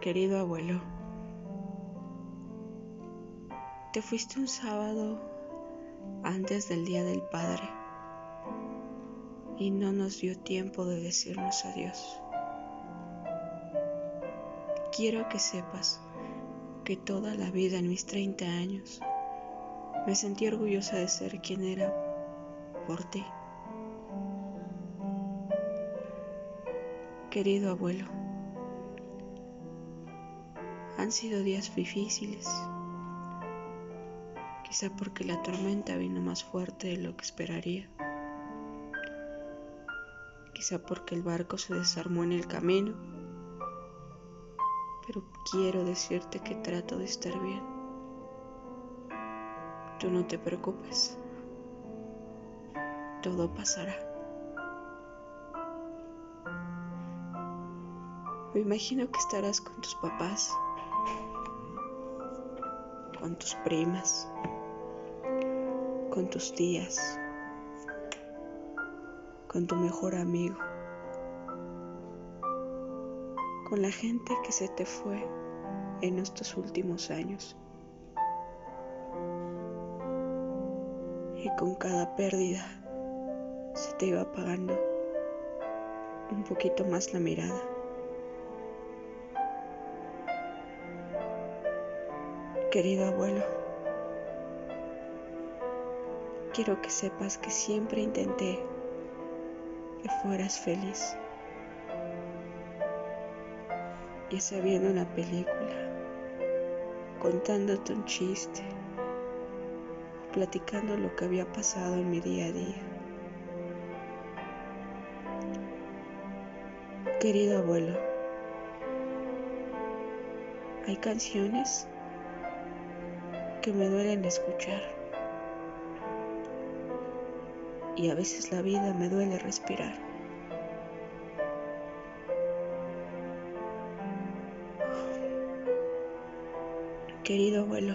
Querido abuelo, te fuiste un sábado antes del Día del Padre y no nos dio tiempo de decirnos adiós. Quiero que sepas que toda la vida en mis 30 años me sentí orgullosa de ser quien era por ti. Querido abuelo, han sido días difíciles, quizá porque la tormenta vino más fuerte de lo que esperaría, quizá porque el barco se desarmó en el camino, pero quiero decirte que trato de estar bien. Tú no te preocupes, todo pasará. Me imagino que estarás con tus papás, con tus primas, con tus tías, con tu mejor amigo, con la gente que se te fue en estos últimos años. Y con cada pérdida se te iba apagando un poquito más la mirada. Querido abuelo, quiero que sepas que siempre intenté que fueras feliz. Ya sea viendo una película, contándote un chiste, platicando lo que había pasado en mi día a día. Querido abuelo, hay canciones que me duelen escuchar. Y a veces la vida me duele respirar. Querido abuelo,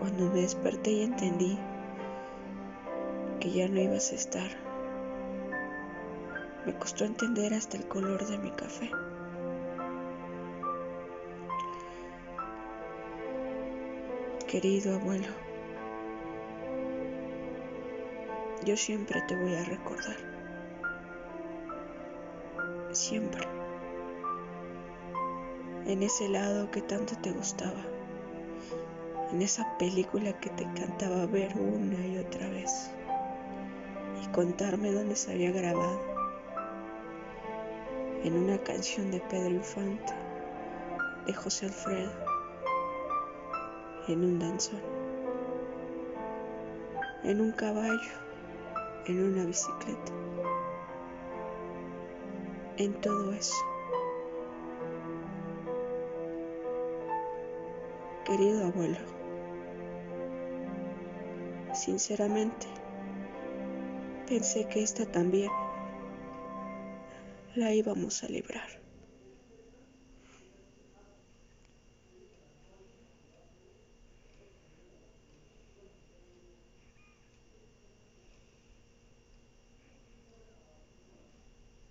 cuando me desperté y entendí que ya no ibas a estar, me costó entender hasta el color de mi café. Querido abuelo, yo siempre te voy a recordar. Siempre. En ese lado que tanto te gustaba. En esa película que te encantaba ver una y otra vez. Y contarme dónde se había grabado. En una canción de Pedro Infante, de José Alfredo en un danzón, en un caballo, en una bicicleta, en todo eso. Querido abuelo, sinceramente, pensé que esta también la íbamos a librar.